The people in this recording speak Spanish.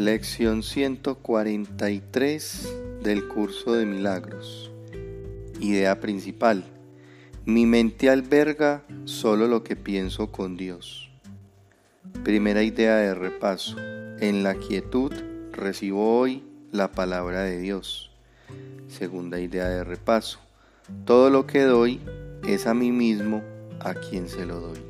Lección 143 del curso de milagros. Idea principal. Mi mente alberga solo lo que pienso con Dios. Primera idea de repaso. En la quietud recibo hoy la palabra de Dios. Segunda idea de repaso. Todo lo que doy es a mí mismo a quien se lo doy.